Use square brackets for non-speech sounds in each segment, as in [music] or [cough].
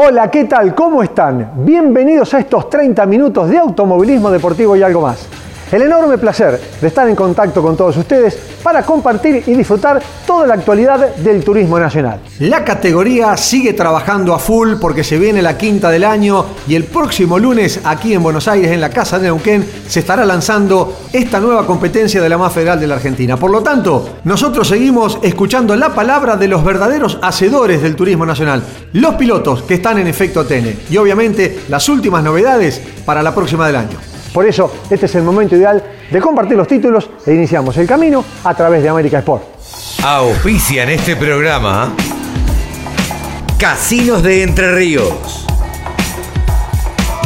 Hola, ¿qué tal? ¿Cómo están? Bienvenidos a estos 30 minutos de automovilismo deportivo y algo más. El enorme placer de estar en contacto con todos ustedes para compartir y disfrutar toda la actualidad del turismo nacional. La categoría sigue trabajando a full porque se viene la quinta del año y el próximo lunes aquí en Buenos Aires, en la Casa de Neuquén, se estará lanzando esta nueva competencia de la más federal de la Argentina. Por lo tanto, nosotros seguimos escuchando la palabra de los verdaderos hacedores del turismo nacional, los pilotos que están en efecto TN y obviamente las últimas novedades para la próxima del año. Por eso, este es el momento ideal de compartir los títulos e iniciamos el camino a través de América Sport. Auspician este programa Casinos de Entre Ríos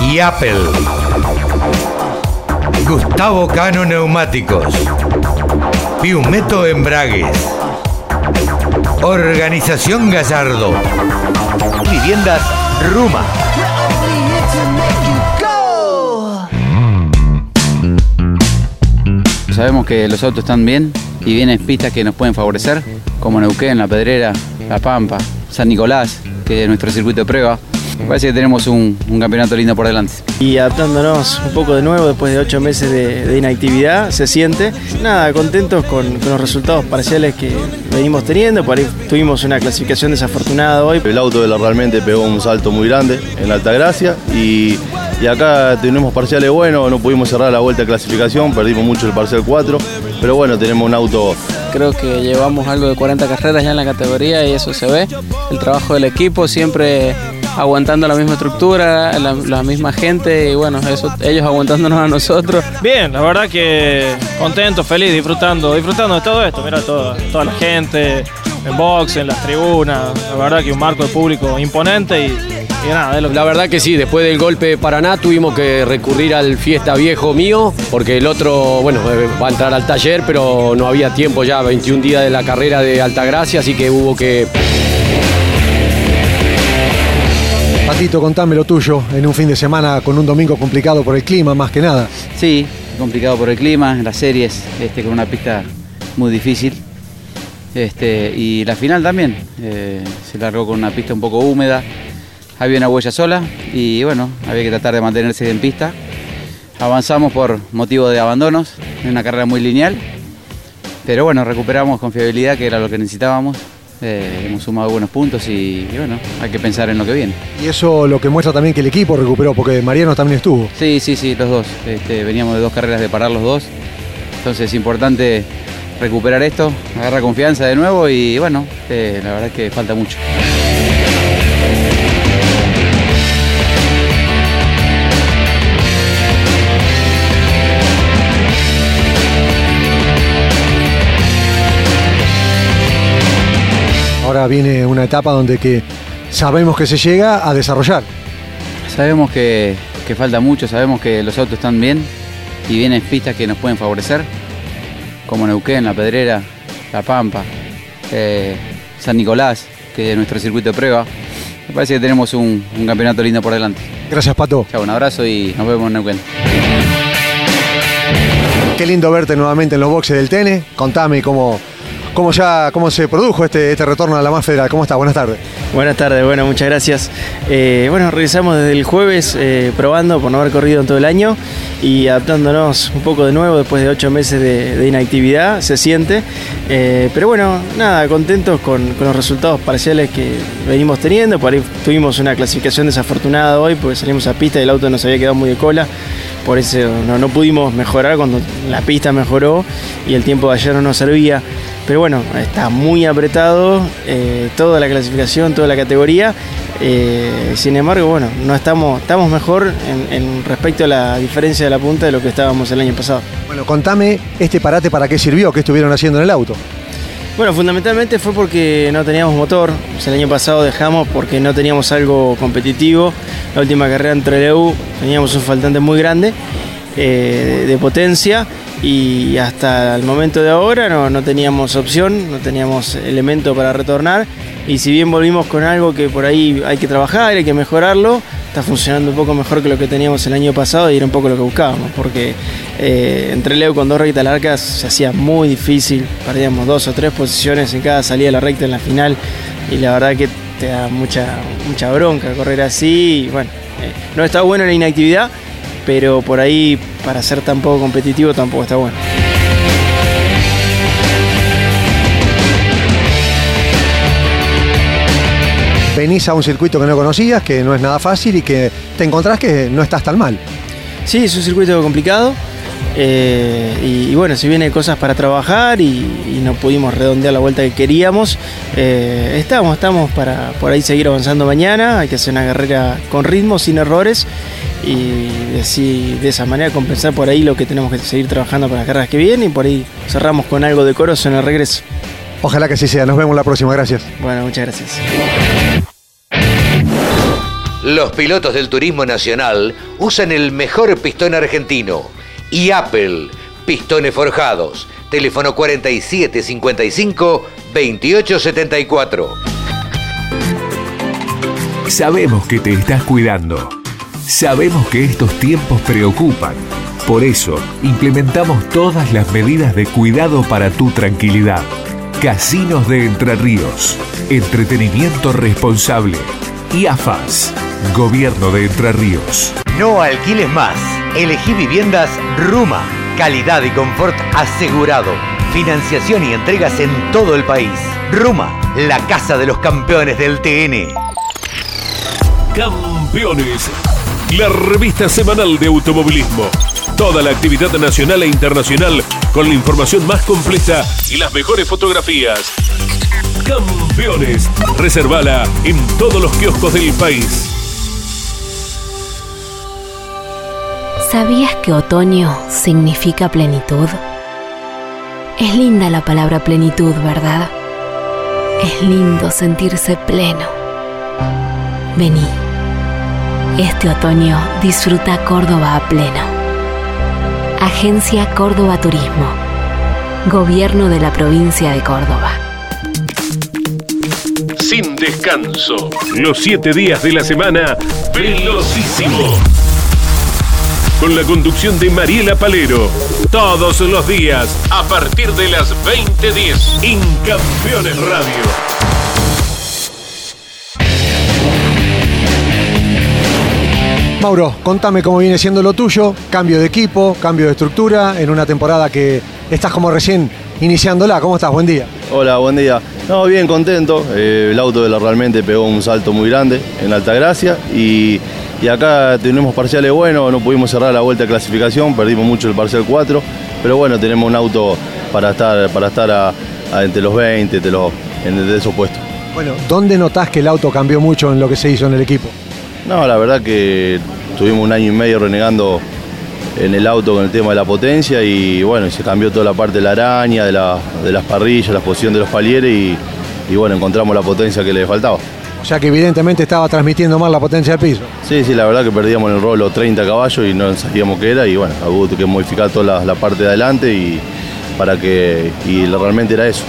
y Apple. Gustavo Cano Neumáticos. Piumeto Embragues. Organización Gallardo. Viviendas Ruma. Sabemos que los autos están bien y vienen pistas que nos pueden favorecer, como Neuquén, La Pedrera, La Pampa, San Nicolás, que es nuestro circuito de prueba. Me parece que tenemos un, un campeonato lindo por delante. y adaptándonos un poco de nuevo después de ocho meses de, de inactividad, se siente. Nada, contentos con, con los resultados parciales que venimos teniendo. Por ahí tuvimos una clasificación desafortunada hoy. El auto de la realmente pegó un salto muy grande en la Altagracia y, y acá tenemos parciales buenos, no pudimos cerrar la vuelta de clasificación, perdimos mucho el parcial 4, pero bueno, tenemos un auto Creo que llevamos algo de 40 carreras ya en la categoría y eso se ve. El trabajo del equipo siempre aguantando la misma estructura, la, la misma gente y bueno, eso, ellos aguantándonos a nosotros. Bien, la verdad que contento, feliz, disfrutando, disfrutando de todo esto. Mira, toda, toda la gente en box, en las tribunas. La verdad que un marco de público imponente y, y nada, es lo que La verdad que sí, después del golpe de Paraná tuvimos que recurrir al fiesta viejo mío, porque el otro, bueno, eh, va a entrar al taller, pero no había tiempo ya, 21 días de la carrera de Altagracia, así que hubo que Patito, contame lo tuyo en un fin de semana con un domingo complicado por el clima, más que nada. Sí, complicado por el clima, las series, este, con una pista muy difícil. Este, y la final también, eh, se largó con una pista un poco húmeda, había una huella sola y bueno, había que tratar de mantenerse en pista. Avanzamos por motivo de abandonos, en una carrera muy lineal, pero bueno, recuperamos confiabilidad que era lo que necesitábamos. Eh, hemos sumado buenos puntos y, y bueno, hay que pensar en lo que viene. Y eso lo que muestra también que el equipo recuperó, porque Mariano también estuvo. Sí, sí, sí, los dos. Este, veníamos de dos carreras de parar los dos. Entonces es importante recuperar esto, agarrar confianza de nuevo y bueno, eh, la verdad es que falta mucho. Ahora viene una etapa donde que sabemos que se llega a desarrollar. Sabemos que, que falta mucho, sabemos que los autos están bien y vienen pistas que nos pueden favorecer, como Neuquén, La Pedrera, La Pampa, eh, San Nicolás, que es nuestro circuito de prueba. Me parece que tenemos un, un campeonato lindo por delante. Gracias, Pato. Chao, un abrazo y nos vemos en Neuquén. Qué lindo verte nuevamente en los boxes del TN. Contame cómo, cómo ya cómo se produjo este, este retorno a la más federal. ¿Cómo estás? Buenas tardes. Buenas tardes, bueno, muchas gracias. Eh, bueno, regresamos desde el jueves eh, probando por no haber corrido en todo el año y adaptándonos un poco de nuevo después de ocho meses de, inactividad, se siente. Eh, pero bueno, nada, contentos con, con los resultados parciales que venimos teniendo. Por ahí tuvimos una clasificación desafortunada hoy porque salimos a pista y el auto nos había quedado muy de cola. Por eso no, no pudimos mejorar cuando la pista mejoró y el tiempo de ayer no nos servía. Pero bueno, está muy apretado eh, toda la clasificación, toda la categoría. Eh, sin embargo, bueno, no estamos, estamos mejor en, en respecto a la diferencia de la punta de lo que estábamos el año pasado. Bueno, contame este parate para qué sirvió, qué estuvieron haciendo en el auto. Bueno, fundamentalmente fue porque no teníamos motor. el año pasado dejamos porque no teníamos algo competitivo. La última carrera entre Trelew teníamos un faltante muy grande eh, de potencia y hasta el momento de ahora no, no, teníamos opción, no teníamos elemento para retornar. Y si bien volvimos con algo que por ahí hay que trabajar, hay que mejorarlo, está funcionando un poco mejor que lo que teníamos el año pasado y era un poco lo que buscábamos, porque eh, entre Leo con dos rectas largas se hacía muy difícil, perdíamos dos o tres posiciones en cada salida de la recta en la final y la verdad que te da mucha, mucha bronca correr así y bueno, eh, no está bueno la inactividad, pero por ahí para ser tan poco competitivo tampoco está bueno. venís a un circuito que no conocías, que no es nada fácil y que te encontrás que no estás tan mal. Sí, es un circuito complicado. Eh, y, bueno, si viene cosas para trabajar y, no pudimos redondear la vuelta que queríamos, eh, estamos, estamos para por ahí seguir avanzando mañana. Hay que hacer una carrera con ritmo, sin errores y así de esa manera compensar por ahí lo que tenemos que seguir trabajando para las carreras que vienen y por ahí cerramos con algo decoroso en el regreso. Ojalá que así sea. Nos vemos la próxima. Gracias. Bueno, muchas gracias. Los pilotos del turismo nacional usan el mejor pistón argentino y Apple, pistones forjados. Teléfono 4755 2874. Sabemos que te estás cuidando. Sabemos que estos tiempos preocupan. Por eso, implementamos todas las medidas de cuidado para tu tranquilidad. Casinos de Entre Ríos. Entretenimiento responsable. Y AFAS. Gobierno de Entre Ríos. No alquiles más. Elegí viviendas Ruma. Calidad y confort asegurado. Financiación y entregas en todo el país. Ruma, la casa de los campeones del TN. Campeones. La revista semanal de automovilismo. Toda la actividad nacional e internacional con la información más completa y las mejores fotografías. Campeones. Reservala en todos los kioscos del país. ¿Sabías que otoño significa plenitud? Es linda la palabra plenitud, ¿verdad? Es lindo sentirse pleno. Vení. Este otoño disfruta Córdoba a pleno. Agencia Córdoba Turismo. Gobierno de la provincia de Córdoba. Sin descanso. Los siete días de la semana. Velocísimo con la conducción de Mariela Palero. Todos los días, a partir de las 20.10, en Campeones Radio. Mauro, contame cómo viene siendo lo tuyo, cambio de equipo, cambio de estructura, en una temporada que estás como recién iniciándola. ¿Cómo estás? Buen día. Hola, buen día. No, bien contento. Eh, el auto de la realmente pegó un salto muy grande en Altagracia y y acá tenemos parciales buenos, no pudimos cerrar la vuelta de clasificación, perdimos mucho el parcial 4, pero bueno, tenemos un auto para estar, para estar entre los 20, de, los, de esos puestos. Bueno, ¿dónde notás que el auto cambió mucho en lo que se hizo en el equipo? No, la verdad que tuvimos un año y medio renegando en el auto con el tema de la potencia y bueno, se cambió toda la parte de la araña, de, las parrillas, la posición de los palieres y, y bueno, encontramos la potencia que le faltaba. O sea que evidentemente estaba transmitiendo mal la potencia del piso. Sí, sí, la verdad que perdíamos en el rolo 30 caballos y no sabíamos qué era y bueno, hubo que modificar toda la, parte de adelante y para que y realmente era eso.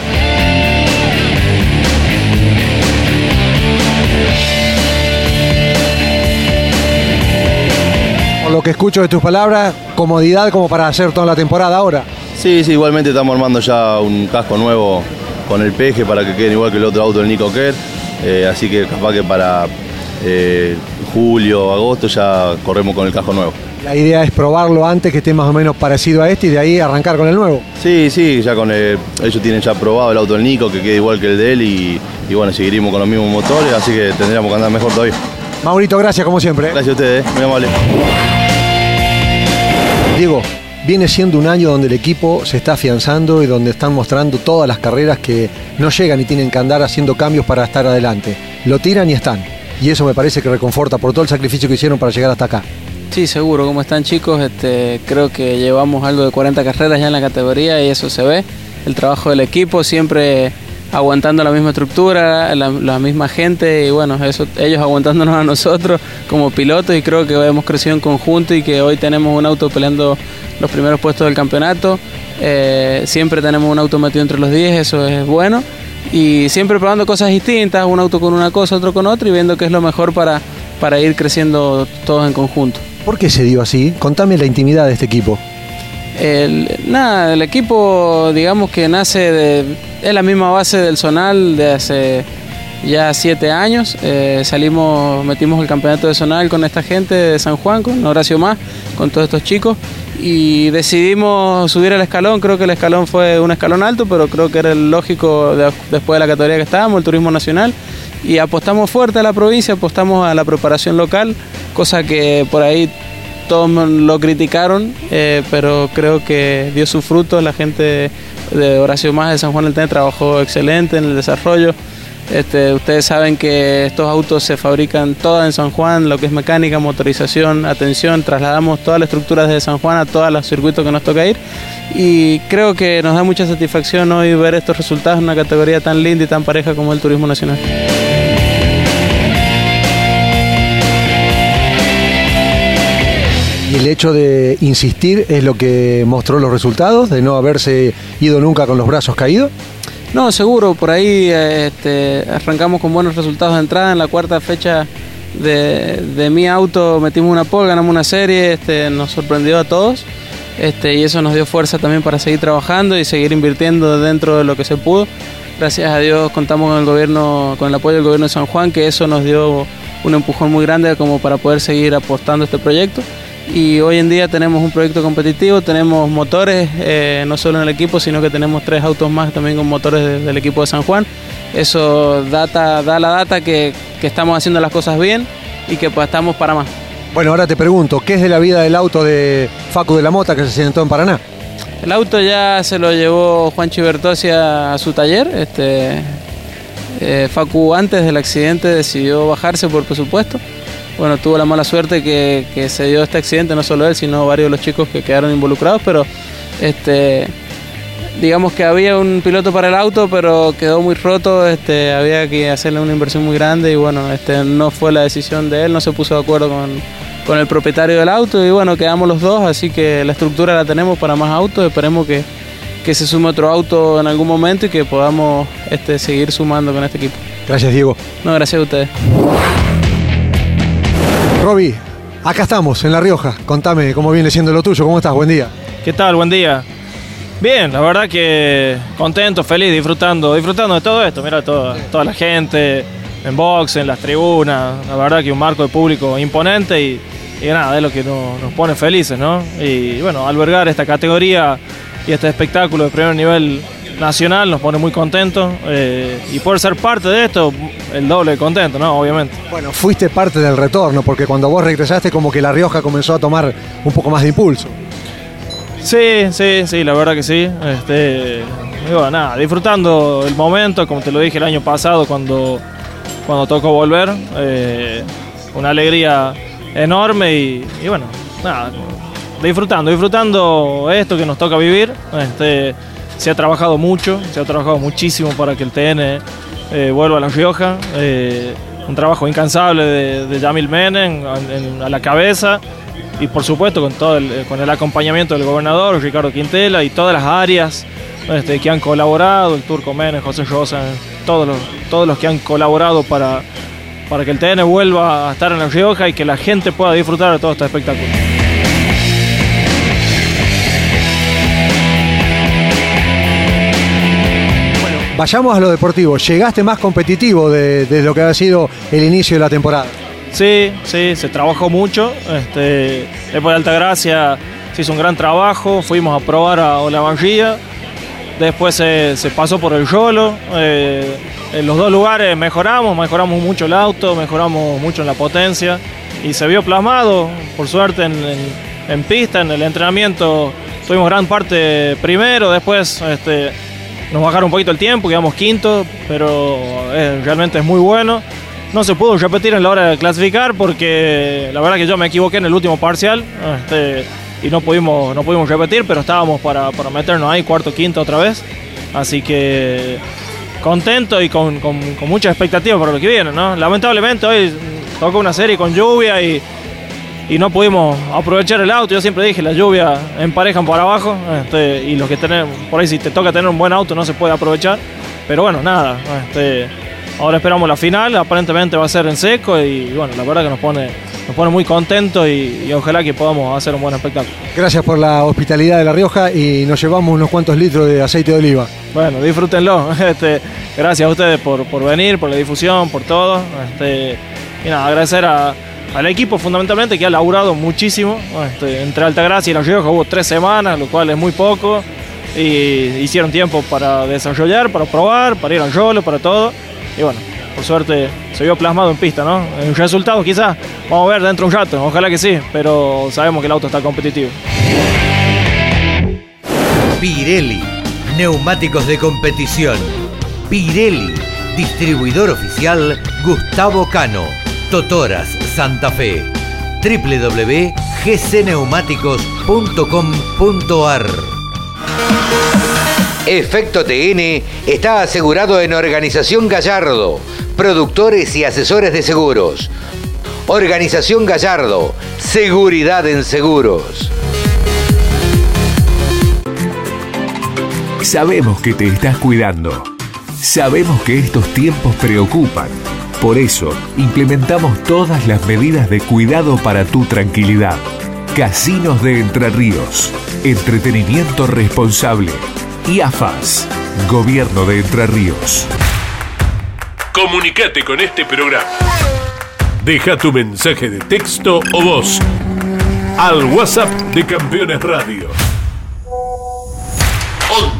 Lo que escucho de tus palabras, comodidad como para hacer toda la temporada ahora. Sí, sí, igualmente estamos armando ya un casco nuevo con el peje para que quede igual que el otro auto del Nico Kerr eh, así que capaz que para eh, julio, agosto ya corremos con el casco nuevo. La idea es probarlo antes que esté más o menos parecido a este y de ahí arrancar con el nuevo. Sí, sí, ya con ellos tienen ya probado el auto del Nico que queda igual que el de él y, bueno, seguiríamos con los mismos motores, así que tendríamos que andar mejor todavía. Maurito, gracias como siempre. Gracias a ustedes, muy amable. Diego, viene siendo un año donde el equipo se está afianzando y donde están mostrando todas las carreras que no llegan y tienen que andar haciendo cambios para estar adelante. Lo tiran y están. Y eso me parece que reconforta por todo el sacrificio que hicieron para llegar hasta acá. Sí, seguro. ¿Cómo están chicos? Este, creo que llevamos algo de 40 carreras ya en la categoría y eso se ve. el trabajo del equipo, siempre aguantando la misma estructura, la, misma gente y bueno, eso, ellos aguantándonos a nosotros como pilotos y creo que hemos crecido en conjunto y que hoy tenemos un auto peleando los primeros puestos del campeonato. Eh, siempre tenemos un auto metido entre los 10, eso es bueno. Y siempre probando cosas distintas, un auto con una cosa, otro con otra y viendo qué es lo mejor para, para ir creciendo todos en conjunto. ¿Por qué se dio así? Contame la intimidad de este equipo. El, nada, el equipo digamos que nace de... Es la misma base del Zonal de hace ya siete años. Eh, salimos, metimos el campeonato de Zonal con esta gente de San Juan, con Horacio Más, con todos estos chicos. Y decidimos subir el escalón. Creo que el escalón fue un escalón alto, pero creo que era el lógico después de la categoría que estábamos, el turismo nacional. Y apostamos fuerte a la provincia, apostamos a la preparación local, cosa que por ahí todos lo criticaron, eh, pero creo que dio su fruto. La gente de Horacio Más de San Juan del Tene trabajó excelente en el desarrollo. Este, ustedes saben que estos autos se fabrican todas en San Juan, lo que es mecánica, motorización, atención, trasladamos toda la estructura desde San Juan a todos los circuitos que nos toca ir y creo que nos da mucha satisfacción hoy ver estos resultados en una categoría tan linda y tan pareja como el turismo nacional. El hecho de insistir es lo que mostró los resultados, de no haberse ido nunca con los brazos caídos. No, seguro, por ahí este, arrancamos con buenos resultados de entrada. En la cuarta fecha de, mi auto metimos una pole, ganamos una serie, este, nos sorprendió a todos este, y eso nos dio fuerza también para seguir trabajando y seguir invirtiendo dentro de lo que se pudo. Gracias a Dios contamos con el gobierno, con el apoyo del gobierno de San Juan, que eso nos dio un empujón muy grande como para poder seguir apostando este proyecto y hoy en día tenemos un proyecto competitivo, tenemos motores, eh, no solo en el equipo, sino que tenemos tres autos más también con motores del equipo de San Juan. Eso data, da la data que, estamos haciendo las cosas bien y que pues, estamos para más. Bueno, ahora te pregunto, ¿qué es de la vida del auto de Facu de la Mota que se sentó en Paraná? El auto ya se lo llevó Juan Chibertosi a, su taller. Este, eh, Facu antes del accidente decidió bajarse por presupuesto bueno, tuvo la mala suerte que, se dio este accidente, no solo él, sino varios de los chicos que quedaron involucrados, pero este digamos que había un piloto para el auto, pero quedó muy roto, este, había que hacerle una inversión muy grande y bueno, este, no fue la decisión de él, no se puso de acuerdo con, el propietario del auto y bueno, quedamos los dos, así que la estructura la tenemos para más autos, esperemos que, que se sume otro auto en algún momento y que podamos este, seguir sumando con este equipo. Gracias Diego. No, gracias a ustedes. Roby, acá estamos, en La Rioja. Contame cómo viene siendo lo tuyo. ¿Cómo estás? Buen día. ¿Qué tal? Buen día. Bien, la verdad que contento, feliz, disfrutando, disfrutando de todo esto. Mira, toda, toda la gente en box, en las tribunas. La verdad que un marco de público imponente y, nada, es lo que nos, pone felices, ¿no? Y bueno, albergar esta categoría y este espectáculo de primer nivel nacional nos pone muy contentos eh, y poder ser parte de esto, el doble de contento, ¿no? Obviamente. Bueno, fuiste parte del retorno, porque cuando vos regresaste como que La Rioja comenzó a tomar un poco más de impulso. Sí, sí, sí, la verdad que sí. Este, digo, nada, disfrutando el momento, como te lo dije el año pasado cuando, cuando tocó volver. Eh, una alegría enorme y, y, bueno, nada, disfrutando, disfrutando esto que nos toca vivir. Este, se ha trabajado mucho, se ha trabajado muchísimo para que el TN eh, vuelva a La Rioja. Eh, un trabajo incansable de, de Yamil Menem a la cabeza y por supuesto con todo el, con el acompañamiento del gobernador Ricardo Quintela y todas las áreas este, que han colaborado, el Turco Menem, José Rosa, todos los, todos los que han colaborado para, para que el TN vuelva a estar en La Rioja y que la gente pueda disfrutar de todo este espectáculo. Vayamos a lo deportivo. Llegaste más competitivo de, lo que ha sido el inicio de la temporada. Sí, sí, se trabajó mucho. Este, después de Altagracia se hizo un gran trabajo. Fuimos a probar a Olavarría. Después se, pasó por el Yolo. Eh, en los dos lugares mejoramos, mejoramos mucho el auto, mejoramos mucho en la potencia. Y se vio plasmado, por suerte, en, pista, en el entrenamiento. Tuvimos gran parte primero, después este, nos bajaron un poquito el tiempo, quedamos quinto, pero eh, realmente es muy bueno. No se pudo repetir en la hora de clasificar porque la verdad que yo me equivoqué en el último parcial este, y no pudimos, no pudimos repetir, pero estábamos para, para, meternos ahí cuarto, quinto otra vez. Así que contento y con, con, con mucha expectativa por lo que viene, ¿no? Lamentablemente hoy tocó una serie con lluvia y, y no pudimos aprovechar el auto. Yo siempre dije, la lluvia emparejan para abajo este, y los que tenemos, por ahí si te toca tener un buen auto no se puede aprovechar. Pero bueno, nada, este, ahora esperamos la final, aparentemente va a ser en seco y bueno, la verdad que nos pone, nos pone muy contentos y, y ojalá que podamos hacer un buen espectáculo. Gracias por la hospitalidad de La Rioja y nos llevamos unos cuantos litros de aceite de oliva. Bueno, disfrútenlo. [laughs] Este, gracias a ustedes por, por venir, por la difusión, por todo. Este, y nada, agradecer a- al equipo fundamentalmente que ha laburado muchísimo. Entre Altagracia y La Rioja hubo tres semanas, lo cual es muy poco. Y hicieron tiempo para desarrollar, para probar, para ir al Yolo, para todo. Y bueno, por suerte se vio plasmado en pista, ¿no? En resultados quizás, vamos a ver dentro de un rato, ojalá que sí, pero sabemos que el auto está competitivo. Pirelli, neumáticos de competición. Pirelli, distribuidor oficial Gustavo Cano, Totoras, Santa Fe. www.gcneumáticos.com.ar Efecto TN está asegurado en Organización Gallardo, productores y asesores de seguros. Organización Gallardo, seguridad en seguros. Sabemos que te estás cuidando. Sabemos que estos tiempos preocupan. Por eso, implementamos todas las medidas de cuidado para tu tranquilidad. Casinos de Entre Ríos. Entretenimiento responsable. Y AFAS. Gobierno de Entre Ríos. Comunicate con este programa. Deja tu mensaje de texto o voz al WhatsApp de Campeones Radio.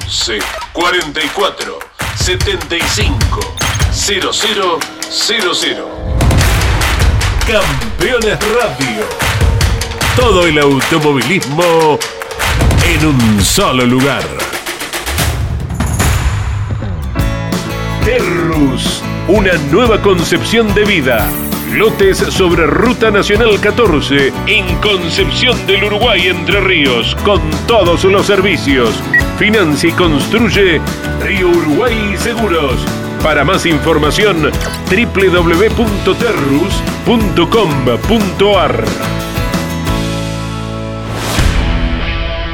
11 44 75 00 00 Campeones Radio. Todo el automovilismo en un solo lugar. Terrus, una nueva concepción de vida. Lotes sobre Ruta Nacional 14 en Concepción del Uruguay Entre Ríos con todos los servicios. Financia y construye Río Uruguay Seguros. Para más información www.terrus.com.ar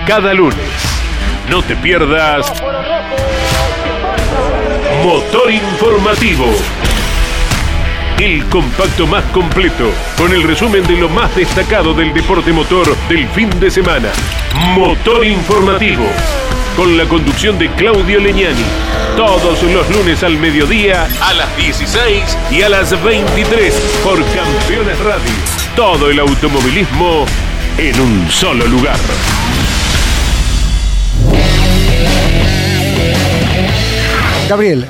Cada lunes, no te pierdas Motor Informativo. El compacto más completo, con el resumen de lo más destacado del deporte motor del fin de semana. Motor Informativo, con la conducción de Claudio Leñani. Todos los lunes al mediodía, a las 16 y a las 23, por Campeones Radio. Todo el automovilismo en un solo lugar. Gabriel,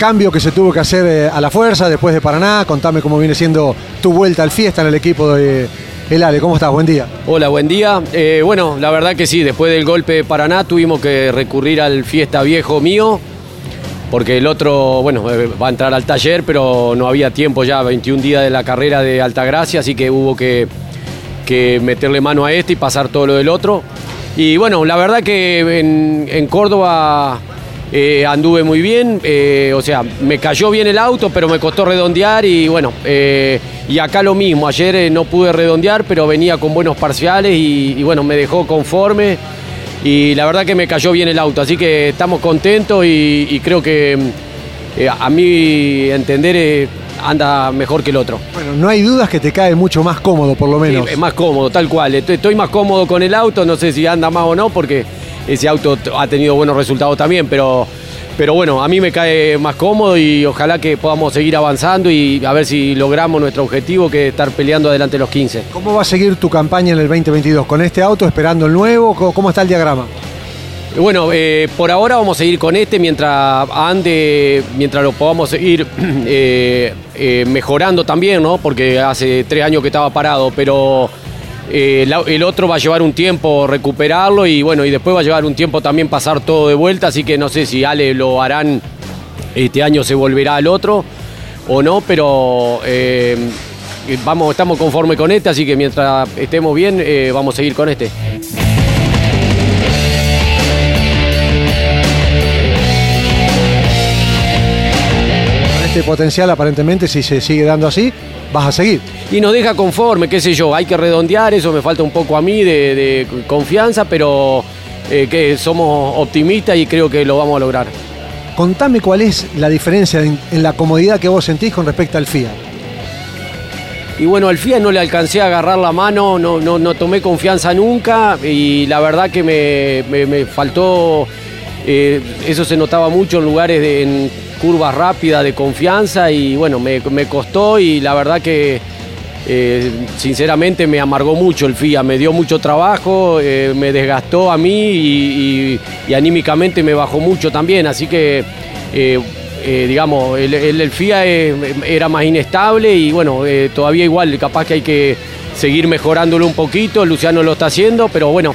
cambio que se tuvo que hacer eh, a la fuerza después de Paraná. Contame cómo viene siendo tu vuelta al fiesta en el equipo de El Ale. ¿Cómo estás? Buen día. Hola, buen día. Eh, bueno, la verdad que sí, después del golpe de Paraná tuvimos que recurrir al fiesta viejo mío, porque el otro, bueno, eh, va a entrar al taller, pero no había tiempo ya, 21 días de la carrera de Altagracia, así que hubo que, que meterle mano a este y pasar todo lo del otro. Y bueno, la verdad que en, en Córdoba eh, anduve muy bien, eh, o sea, me cayó bien el auto, pero me costó redondear y bueno, eh, y acá lo mismo, ayer no pude redondear, pero venía con buenos parciales y, y bueno, me dejó conforme y la verdad que me cayó bien el auto, así que estamos contentos y, y creo que a mi entender anda mejor que el otro. Bueno, no hay dudas que te cae mucho más cómodo, por lo menos. Sí, más cómodo, tal cual. Estoy más cómodo con el auto, no sé si anda más o no, porque ese auto ha tenido buenos resultados también, pero, pero bueno, a mí me cae más cómodo y ojalá que podamos seguir avanzando y a ver si logramos nuestro objetivo, que es estar peleando adelante de los 15. ¿Cómo va a seguir tu campaña en el 2022? ¿Con este auto esperando el nuevo? ¿Cómo- ¿Cómo está el diagrama? Bueno, eh, por ahora vamos a seguir con este mientras ande, mientras lo podamos seguir [clears throat] eh, eh, mejorando también, ¿no? Porque hace tres años que estaba parado, pero eh, el otro va a llevar un tiempo recuperarlo y bueno, y después va a llevar un tiempo también pasar todo de vuelta, así que no sé si Ale lo harán, este año se volverá al otro o no, pero eh, vamos, estamos conformes con este, así que mientras estemos bien, eh, vamos a seguir con este. Este potencial aparentemente, si se sigue dando así, vas a seguir. Y nos deja conforme, qué sé yo, hay que redondear, eso me falta un poco a mí de, de confianza, pero eh, que somos optimistas y creo que lo vamos a lograr. Contame cuál es la diferencia en, en la comodidad que vos sentís con respecto al FIA. Y bueno, al FIA no le alcancé a agarrar la mano, no, no, no tomé confianza nunca y la verdad que me, me- me faltó, eh, eso se notaba mucho en lugares de en curvas rápidas de confianza y bueno, me, me costó y la verdad que eh, sinceramente me amargó mucho el FIA, me dio mucho trabajo, eh, me desgastó a mí y, y- y anímicamente me bajó mucho también, así que eh, digamos, el, el- el FIA era más inestable y bueno, todavía igual, capaz que hay que seguir mejorándolo un poquito, Luciano lo está haciendo, pero bueno,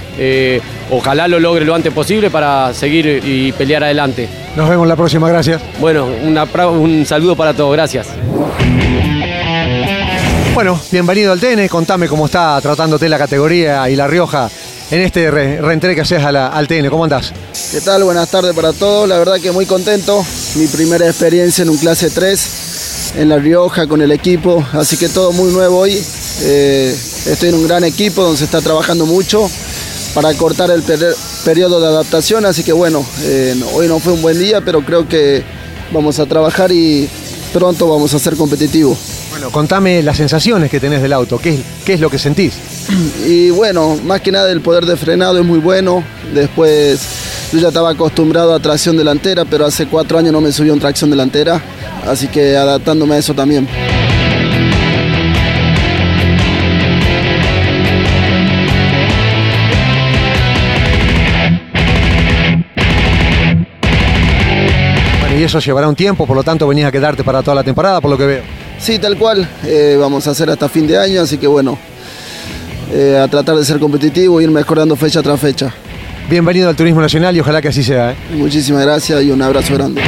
ojalá lo logre lo antes posible para seguir y pelear adelante. Nos vemos la próxima, gracias. Bueno, una un saludo para todos, gracias. Bueno, bienvenido al TN, contame cómo está tratándote la categoría y La Rioja en este re- reentré que haces al TN, ¿cómo andás? ¿Qué tal? Buenas tardes para todos. La verdad que muy contento. Mi primera experiencia en un clase 3 en La Rioja con el equipo. Así que todo muy nuevo hoy. Eh, estoy en un gran equipo donde se está trabajando mucho para cortar el per- periodo de adaptación. Así que bueno, eh, hoy no fue un buen día, pero creo que vamos a trabajar y pronto vamos a ser competitivos. Bueno, contame las sensaciones que tenés del auto, ¿qué es, qué es lo que sentís? Y bueno, más que nada el poder de frenado es muy bueno. Después yo ya estaba acostumbrado a tracción delantera, pero hace cuatro años no me subí en tracción delantera. Así que adaptándome a eso también. Y eso llevará un tiempo, por lo tanto venías a quedarte para toda la temporada, por lo que veo. Sí, tal cual. eh, vamos a hacer hasta fin de año, así que bueno, eh, a tratar de ser competitivo, ir mejorando fecha tras fecha. Bienvenido al Turismo Nacional y ojalá que así sea. ¿eh? Muchísimas gracias y un abrazo grande.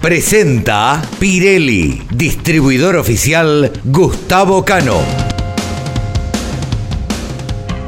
Presenta Pirelli, distribuidor oficial Gustavo Cano.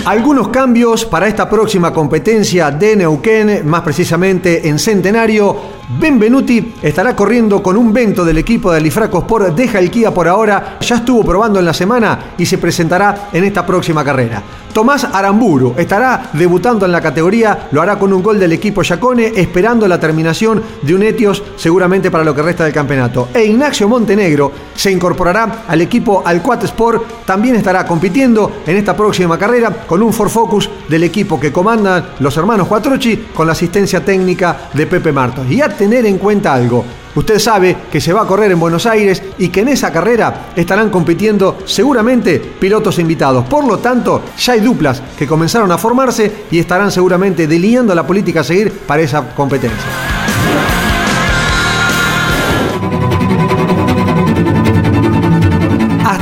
Algunos cambios para esta próxima competencia de Neuquén, más precisamente en Centenario. Benvenuti estará corriendo con un vento del equipo de Alifraco Sport. Deja el Kia por ahora, ya estuvo probando en la semana y se presentará en esta próxima carrera. Tomás Aramburu estará debutando en la categoría, lo hará con un gol del equipo Yacone, esperando la terminación de un Etios seguramente para lo que resta del campeonato. E Ignacio Montenegro se incorporará al equipo Alcuat Sport, también estará compitiendo en esta próxima carrera con un Ford Focus del equipo que comandan los hermanos Cuatrochi con la asistencia técnica de Pepe Martos. Y tener en cuenta algo, Usted sabe que se va a correr en Buenos Aires y que en esa carrera estarán compitiendo seguramente pilotos invitados. Por lo tanto, ya hay duplas que comenzaron a formarse y estarán seguramente delineando la política a seguir para esa competencia.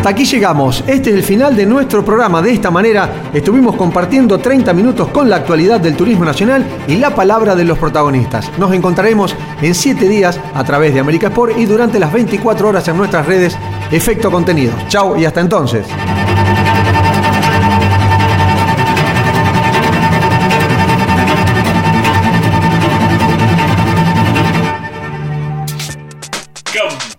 Aquí llegamos. Este es el final de nuestro programa. De esta manera estuvimos compartiendo 30 minutos con la actualidad del turismo nacional y la palabra de los protagonistas. Nos encontraremos en 7 días a través de América Sport y durante las 24 horas en nuestras redes Efecto Contenidos. Chao y hasta entonces.